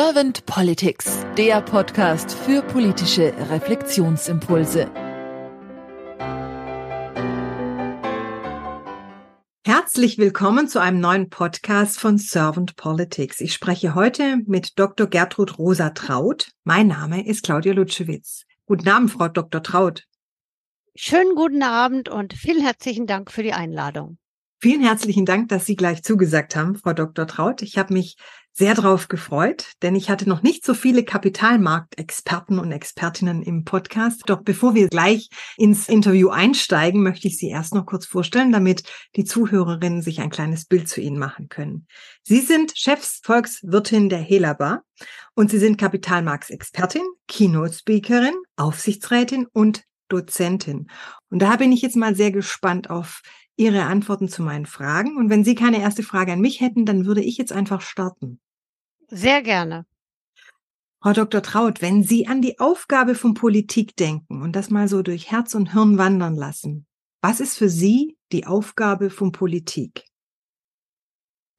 Servant Politics, der Podcast für politische Reflexionsimpulse. Herzlich willkommen zu einem neuen Podcast von Servant Politics. Ich spreche heute mit Dr. Gertrud Rosa Traut. Mein Name ist Claudia Lutschewitz. Guten Abend, Frau Dr. Traut. Schönen guten Abend und vielen herzlichen Dank für die Einladung. Vielen herzlichen Dank, dass Sie gleich zugesagt haben, Frau Dr. Traut. Ich habe mich sehr darauf gefreut, denn ich hatte noch nicht so viele Kapitalmarktexperten und Expertinnen im Podcast. Doch bevor wir gleich ins Interview einsteigen, möchte ich Sie erst noch kurz vorstellen, damit die Zuhörerinnen sich ein kleines Bild zu Ihnen machen können. Sie sind Chefsvolkswirtin der Helaba und Sie sind Kapitalmarktexpertin, Keynote-Speakerin, Aufsichtsrätin und Dozentin. Und da bin ich jetzt mal sehr gespannt auf Ihre Antworten zu meinen Fragen. Und wenn Sie keine erste Frage an mich hätten, dann würde ich jetzt einfach starten. Sehr gerne. Frau Dr. Traut, wenn Sie an die Aufgabe von Politik denken und das mal so durch Herz und Hirn wandern lassen, was ist für Sie die Aufgabe von Politik?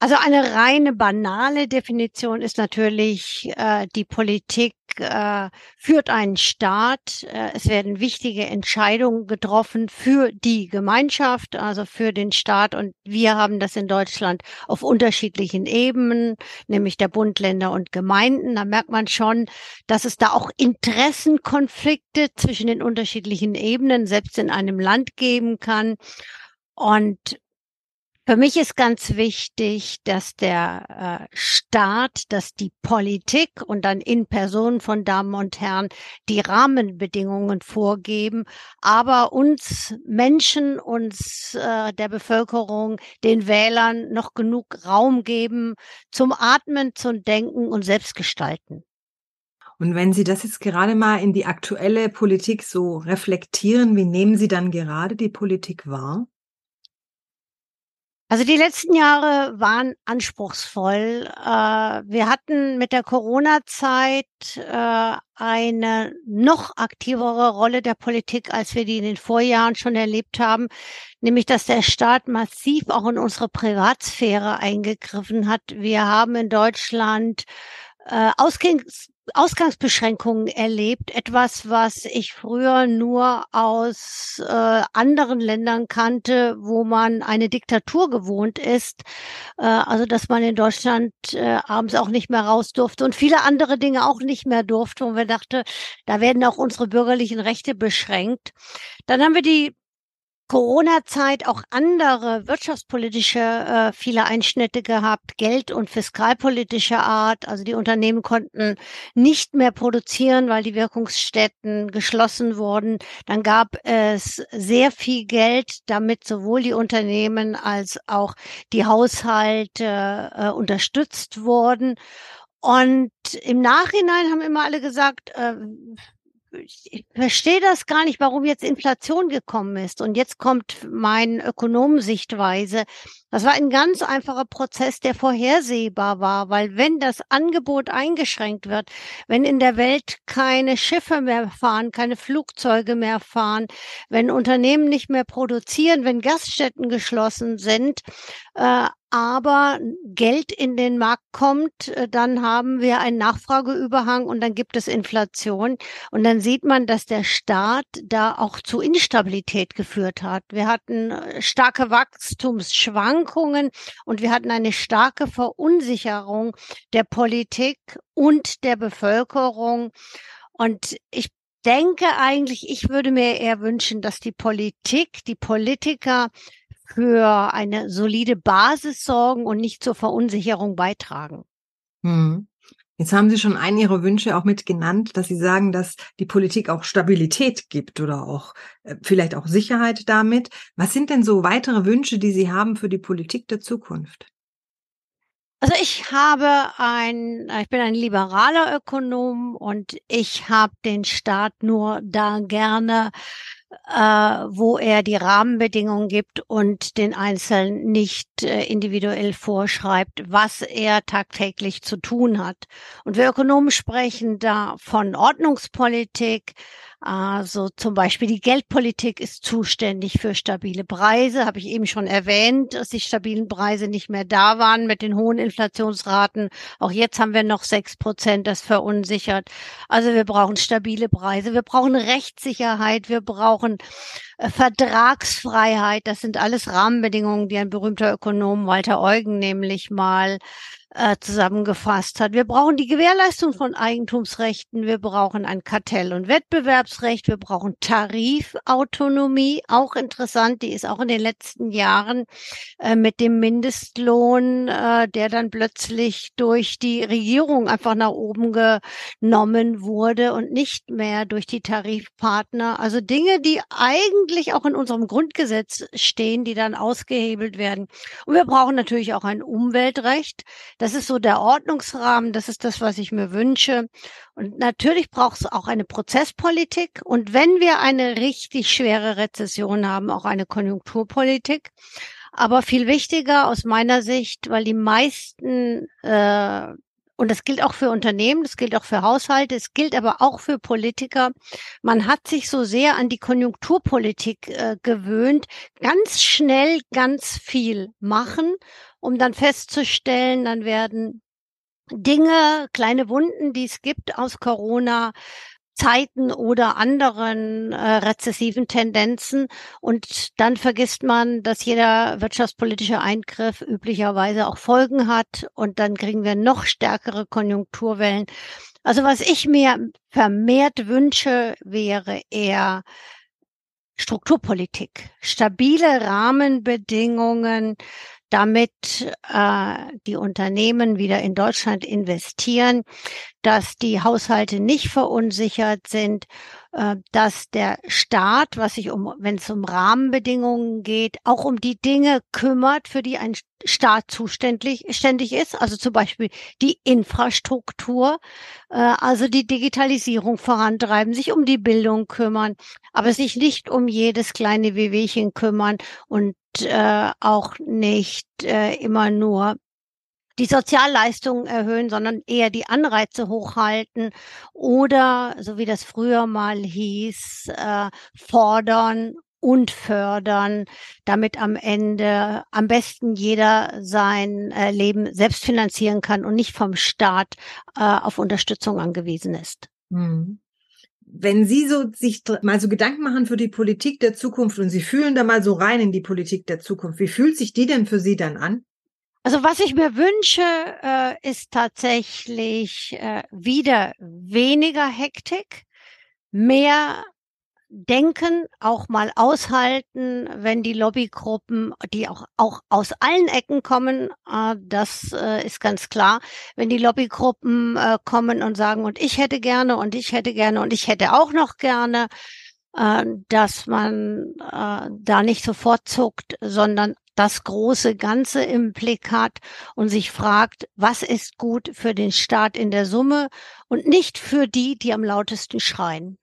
Also eine reine banale Definition ist natürlich, äh, die Politik äh, führt einen Staat. Äh, es werden wichtige Entscheidungen getroffen für die Gemeinschaft, also für den Staat. Und wir haben das in Deutschland auf unterschiedlichen Ebenen, nämlich der Bund, Länder und Gemeinden. Da merkt man schon, dass es da auch Interessenkonflikte zwischen den unterschiedlichen Ebenen selbst in einem Land geben kann. Und für mich ist ganz wichtig, dass der äh, Staat, dass die Politik und dann in Person von Damen und Herren die Rahmenbedingungen vorgeben, aber uns Menschen, uns äh, der Bevölkerung, den Wählern noch genug Raum geben zum Atmen, zum Denken und Selbstgestalten. Und wenn Sie das jetzt gerade mal in die aktuelle Politik so reflektieren, wie nehmen Sie dann gerade die Politik wahr? Also die letzten Jahre waren anspruchsvoll. Äh, wir hatten mit der Corona-Zeit äh, eine noch aktivere Rolle der Politik, als wir die in den Vorjahren schon erlebt haben, nämlich dass der Staat massiv auch in unsere Privatsphäre eingegriffen hat. Wir haben in Deutschland äh, Ausgangs Ausgangsbeschränkungen erlebt, etwas, was ich früher nur aus äh, anderen Ländern kannte, wo man eine Diktatur gewohnt ist. Äh, also dass man in Deutschland äh, abends auch nicht mehr raus durfte und viele andere Dinge auch nicht mehr durfte. Und wir dachte, da werden auch unsere bürgerlichen Rechte beschränkt. Dann haben wir die Corona-Zeit auch andere wirtschaftspolitische äh, viele Einschnitte gehabt, Geld- und fiskalpolitischer Art. Also die Unternehmen konnten nicht mehr produzieren, weil die Wirkungsstätten geschlossen wurden. Dann gab es sehr viel Geld, damit sowohl die Unternehmen als auch die Haushalte äh, unterstützt wurden. Und im Nachhinein haben immer alle gesagt, äh, ich verstehe das gar nicht, warum jetzt Inflation gekommen ist. Und jetzt kommt meine Ökonomensichtweise. Das war ein ganz einfacher Prozess, der vorhersehbar war, weil wenn das Angebot eingeschränkt wird, wenn in der Welt keine Schiffe mehr fahren, keine Flugzeuge mehr fahren, wenn Unternehmen nicht mehr produzieren, wenn Gaststätten geschlossen sind, äh, aber Geld in den Markt kommt, äh, dann haben wir einen Nachfrageüberhang und dann gibt es Inflation. Und dann sieht man, dass der Staat da auch zu Instabilität geführt hat. Wir hatten äh, starke Wachstumsschwankungen und wir hatten eine starke Verunsicherung der Politik und der Bevölkerung. Und ich denke eigentlich, ich würde mir eher wünschen, dass die Politik, die Politiker für eine solide Basis sorgen und nicht zur Verunsicherung beitragen. Hm. Jetzt haben Sie schon einen Ihrer Wünsche auch mit genannt, dass Sie sagen, dass die Politik auch Stabilität gibt oder auch äh, vielleicht auch Sicherheit damit. Was sind denn so weitere Wünsche, die Sie haben für die Politik der Zukunft? Also ich habe ein, ich bin ein liberaler Ökonom und ich habe den Staat nur da gerne äh, wo er die Rahmenbedingungen gibt und den Einzelnen nicht äh, individuell vorschreibt, was er tagtäglich zu tun hat. Und wir Ökonomen sprechen da von Ordnungspolitik, Also zum Beispiel die Geldpolitik ist zuständig für stabile Preise, habe ich eben schon erwähnt, dass die stabilen Preise nicht mehr da waren mit den hohen Inflationsraten. Auch jetzt haben wir noch sechs Prozent, das verunsichert. Also wir brauchen stabile Preise, wir brauchen Rechtssicherheit, wir brauchen äh, Vertragsfreiheit. Das sind alles Rahmenbedingungen, die ein berühmter Ökonom Walter Eugen nämlich mal äh, zusammengefasst hat. Wir brauchen die Gewährleistung von Eigentumsrechten, wir brauchen ein Kartell- und Wettbewerbsrecht, wir brauchen Tarifautonomie, auch interessant, die ist auch in den letzten Jahren äh, mit dem Mindestlohn, äh, der dann plötzlich durch die Regierung einfach nach oben genommen wurde und nicht mehr durch die Tarifpartner. Also Dinge, die eigentlich auch in unserem Grundgesetz stehen, die dann ausgehebelt werden. Und wir brauchen natürlich auch ein Umweltrecht. Das ist so der Ordnungsrahmen, das ist das, was ich mir wünsche. Und natürlich braucht es auch eine Prozesspolitik und wenn wir eine richtig schwere Rezession haben, auch eine Konjunkturpolitik. Aber viel wichtiger aus meiner Sicht, weil die meisten äh, und das gilt auch für Unternehmen, das gilt auch für Haushalte, es gilt aber auch für Politiker. Man hat sich so sehr an die Konjunkturpolitik äh, gewöhnt, ganz schnell ganz viel machen um dann festzustellen, dann werden Dinge, kleine Wunden, die es gibt aus Corona, Zeiten oder anderen äh, rezessiven Tendenzen. Und dann vergisst man, dass jeder wirtschaftspolitische Eingriff üblicherweise auch Folgen hat. Und dann kriegen wir noch stärkere Konjunkturwellen. Also was ich mir vermehrt wünsche, wäre eher Strukturpolitik, stabile Rahmenbedingungen, damit äh, die Unternehmen wieder in Deutschland investieren, dass die Haushalte nicht verunsichert sind, äh, dass der Staat, was sich um, wenn es um Rahmenbedingungen geht, auch um die Dinge kümmert, für die ein Staat zuständig ständig ist, also zum Beispiel die Infrastruktur, äh, also die Digitalisierung vorantreiben, sich um die Bildung kümmern, aber sich nicht um jedes kleine Wehwehchen kümmern und äh, auch nicht äh, immer nur die Sozialleistungen erhöhen, sondern eher die Anreize hochhalten oder, so wie das früher mal hieß, äh, fordern und fördern, damit am Ende am besten jeder sein äh, Leben selbst finanzieren kann und nicht vom Staat äh, auf Unterstützung angewiesen ist. Hm wenn Sie so sich mal so Gedanken machen für die Politik der Zukunft und Sie fühlen da mal so rein in die Politik der Zukunft, wie fühlt sich die denn für Sie dann an? Also was ich mir wünsche, äh, ist tatsächlich äh, wieder weniger Hektik, mehr denken, auch mal aushalten, wenn die Lobbygruppen, die auch, auch aus allen Ecken kommen, äh, das äh, ist ganz klar, wenn die Lobbygruppen äh, kommen und sagen, und ich hätte gerne und ich hätte gerne und ich hätte auch noch gerne, äh, dass man äh, da nicht sofort zuckt, sondern das große Ganze im Blick hat und sich fragt, was ist gut für den Staat in der Summe und nicht für die, die am lautesten schreien.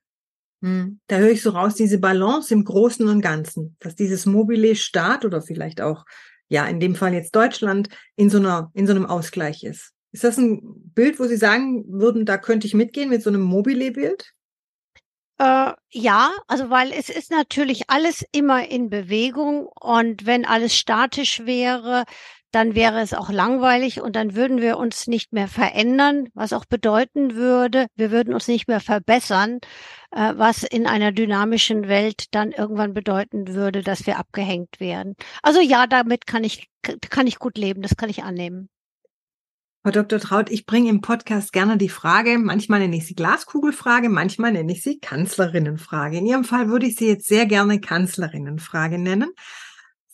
Hm. Da höre ich so raus, diese Balance im Großen und Ganzen, dass dieses mobile Staat oder vielleicht auch, ja, in dem Fall jetzt Deutschland, in so einer, in so einem Ausgleich ist. Ist das ein Bild, wo Sie sagen würden, da könnte ich mitgehen mit so einem Mobile-Bild? Äh, ja, also weil es ist natürlich alles immer in Bewegung und wenn alles statisch wäre, dann wäre es auch langweilig und dann würden wir uns nicht mehr verändern, was auch bedeuten würde, wir würden uns nicht mehr verbessern, äh, was in einer dynamischen Welt dann irgendwann bedeuten würde, dass wir abgehängt werden. Also ja, damit kann ich, kann ich gut leben, das kann ich annehmen. Frau Dr. Traut, ich bringe im Podcast gerne die Frage, manchmal nenne ich sie Glaskugelfrage, manchmal nenne ich sie Kanzlerinnenfrage. In Ihrem Fall würde ich sie jetzt sehr gerne Kanzlerinnenfrage nennen.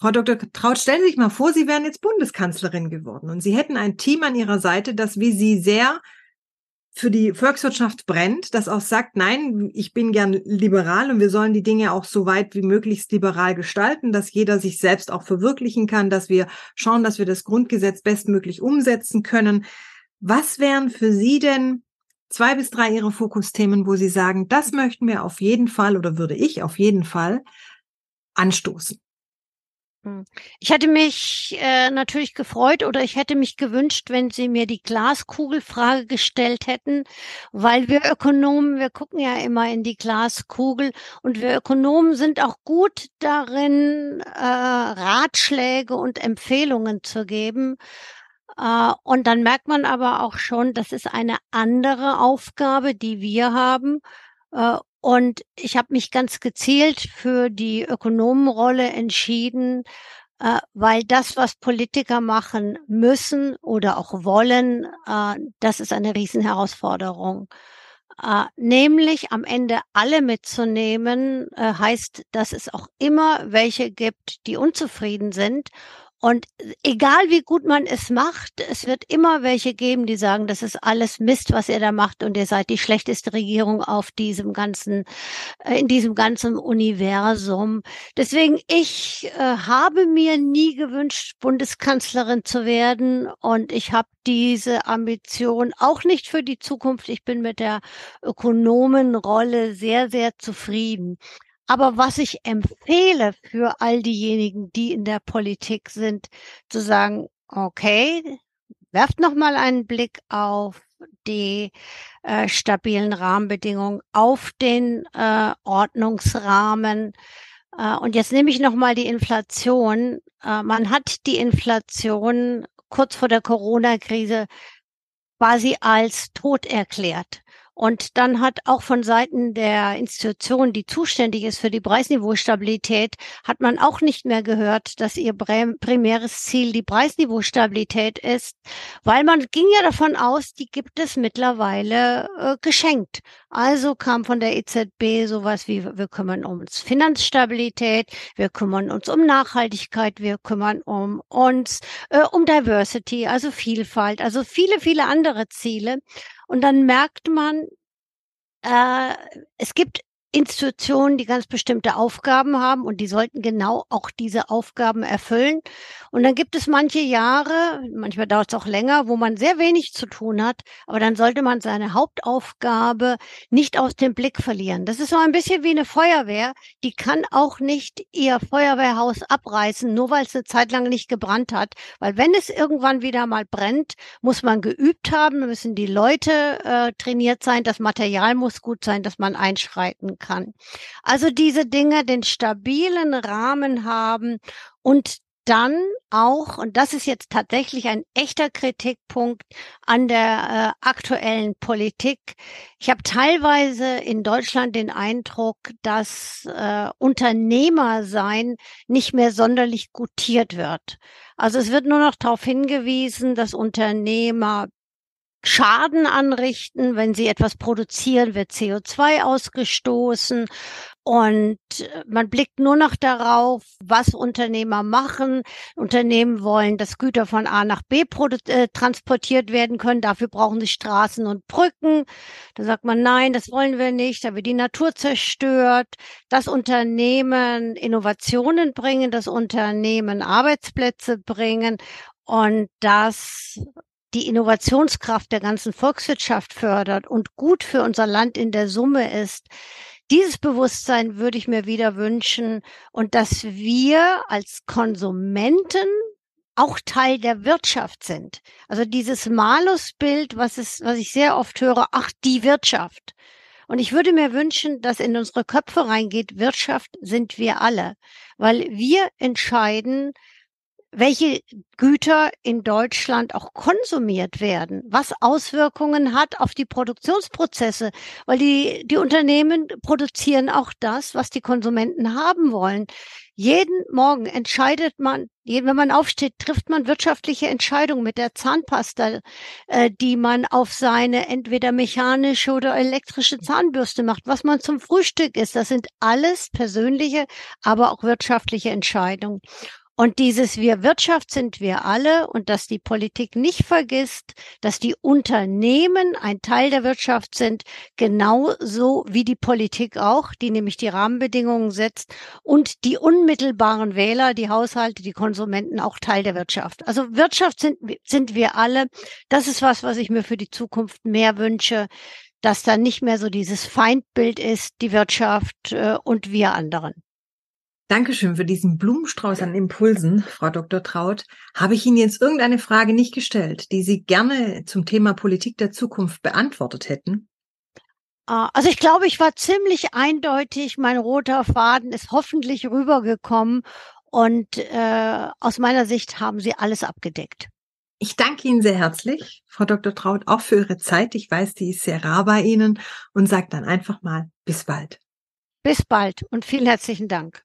Frau Dr. Traut, stellen Sie sich mal vor, Sie wären jetzt Bundeskanzlerin geworden und Sie hätten ein Team an Ihrer Seite, das wie Sie sehr für die Volkswirtschaft brennt, das auch sagt, nein, ich bin gern liberal und wir sollen die Dinge auch so weit wie möglichst liberal gestalten, dass jeder sich selbst auch verwirklichen kann, dass wir schauen, dass wir das Grundgesetz bestmöglich umsetzen können. Was wären für Sie denn zwei bis drei Ihre Fokusthemen, wo Sie sagen, das möchten wir auf jeden Fall oder würde ich auf jeden Fall anstoßen? Hm. Ich hätte mich äh, natürlich gefreut oder ich hätte mich gewünscht, wenn Sie mir die Glaskugelfrage gestellt hätten, weil wir Ökonomen, wir gucken ja immer in die Glaskugel und wir Ökonomen sind auch gut darin, äh, Ratschläge und Empfehlungen zu geben. Äh, und dann merkt man aber auch schon, das ist eine andere Aufgabe, die wir haben. Äh, und ich habe mich ganz gezielt für die Ökonomenrolle entschieden, äh, weil das, was Politiker machen müssen oder auch wollen, äh, das ist eine Riesenherausforderung. Äh, nämlich am Ende alle mitzunehmen, äh, heißt, dass es auch immer welche gibt, die unzufrieden sind und egal wie gut man es macht, es wird immer welche geben, die sagen, das ist alles Mist, was ihr da macht und ihr seid die schlechteste Regierung auf diesem ganzen, äh, in diesem ganzen Universum. Deswegen, ich äh, habe mir nie gewünscht, Bundeskanzlerin zu werden und ich habe diese Ambition auch nicht für die Zukunft. Ich bin mit der Ökonomenrolle sehr, sehr zufrieden. Aber was ich empfehle für all diejenigen, die in der Politik sind, zu sagen, okay, werft noch mal einen Blick auf die äh, stabilen Rahmenbedingungen, auf den äh, Ordnungsrahmen. Äh, und jetzt nehme ich noch mal die Inflation. Äh, man hat die Inflation kurz vor der Corona-Krise quasi als tot erklärt. Und dann hat auch von Seiten der Institution, die zuständig ist für die Preisniveaustabilität, hat man auch nicht mehr gehört, dass ihr primäres Ziel die Preisniveaustabilität ist, weil man ging ja davon aus, die gibt es mittlerweile äh, geschenkt. Also kam von der EZB sowas wie, wir kümmern uns Finanzstabilität, wir kümmern uns um Nachhaltigkeit, wir kümmern um uns äh, um Diversity, also Vielfalt, also viele, viele andere Ziele. Und dann merkt man, äh, es gibt Institutionen, die ganz bestimmte Aufgaben haben und die sollten genau auch diese Aufgaben erfüllen. Und dann gibt es manche Jahre, manchmal dauert es auch länger, wo man sehr wenig zu tun hat, aber dann sollte man seine Hauptaufgabe nicht aus dem Blick verlieren. Das ist so ein bisschen wie eine Feuerwehr, die kann auch nicht ihr Feuerwehrhaus abreißen, nur weil es eine Zeit lang nicht gebrannt hat, weil wenn es irgendwann wieder mal brennt, muss man geübt haben, müssen die Leute äh, trainiert sein, das Material muss gut sein, dass man einschreiten kann. Also diese Dinge den stabilen Rahmen haben und dann auch, und das ist jetzt tatsächlich ein echter Kritikpunkt an der äh, aktuellen Politik, ich habe teilweise in Deutschland den Eindruck, dass äh, Unternehmersein nicht mehr sonderlich gutiert wird. Also es wird nur noch darauf hingewiesen, dass Unternehmer Schaden anrichten. Wenn sie etwas produzieren, wird CO2 ausgestoßen. Und man blickt nur noch darauf, was Unternehmer machen. Unternehmen wollen, dass Güter von A nach B äh, transportiert werden können. Dafür brauchen sie Straßen und Brücken. Da sagt man, nein, das wollen wir nicht. Da wird die Natur zerstört. Das Unternehmen Innovationen bringen, das Unternehmen Arbeitsplätze bringen. Und das die Innovationskraft der ganzen Volkswirtschaft fördert und gut für unser Land in der Summe ist. Dieses Bewusstsein würde ich mir wieder wünschen und dass wir als Konsumenten auch Teil der Wirtschaft sind. Also dieses Malusbild, was es, was ich sehr oft höre, ach, die Wirtschaft. Und ich würde mir wünschen, dass in unsere Köpfe reingeht, Wirtschaft sind wir alle, weil wir entscheiden, welche Güter in Deutschland auch konsumiert werden, was Auswirkungen hat auf die Produktionsprozesse, weil die, die Unternehmen produzieren auch das, was die Konsumenten haben wollen. Jeden Morgen entscheidet man, wenn man aufsteht, trifft man wirtschaftliche Entscheidungen mit der Zahnpasta, äh, die man auf seine entweder mechanische oder elektrische Zahnbürste macht, was man zum Frühstück isst. Das sind alles persönliche, aber auch wirtschaftliche Entscheidungen. Und dieses Wir Wirtschaft sind wir alle und dass die Politik nicht vergisst, dass die Unternehmen ein Teil der Wirtschaft sind, genauso wie die Politik auch, die nämlich die Rahmenbedingungen setzt und die unmittelbaren Wähler, die Haushalte, die Konsumenten auch Teil der Wirtschaft. Also Wirtschaft sind, sind wir alle. Das ist was, was ich mir für die Zukunft mehr wünsche, dass da nicht mehr so dieses Feindbild ist, die Wirtschaft äh, und wir anderen. Dankeschön für diesen Blumenstrauß an Impulsen, Frau Dr. Traut. Habe ich Ihnen jetzt irgendeine Frage nicht gestellt, die Sie gerne zum Thema Politik der Zukunft beantwortet hätten? Ah, also ich glaube, ich war ziemlich eindeutig. Mein roter Faden ist hoffentlich rübergekommen und äh, aus meiner Sicht haben Sie alles abgedeckt. Ich danke Ihnen sehr herzlich, Frau Dr. Traut, auch für Ihre Zeit. Ich weiß, die ist sehr rar bei Ihnen und sage dann einfach mal bis bald. Bis bald und vielen herzlichen Dank.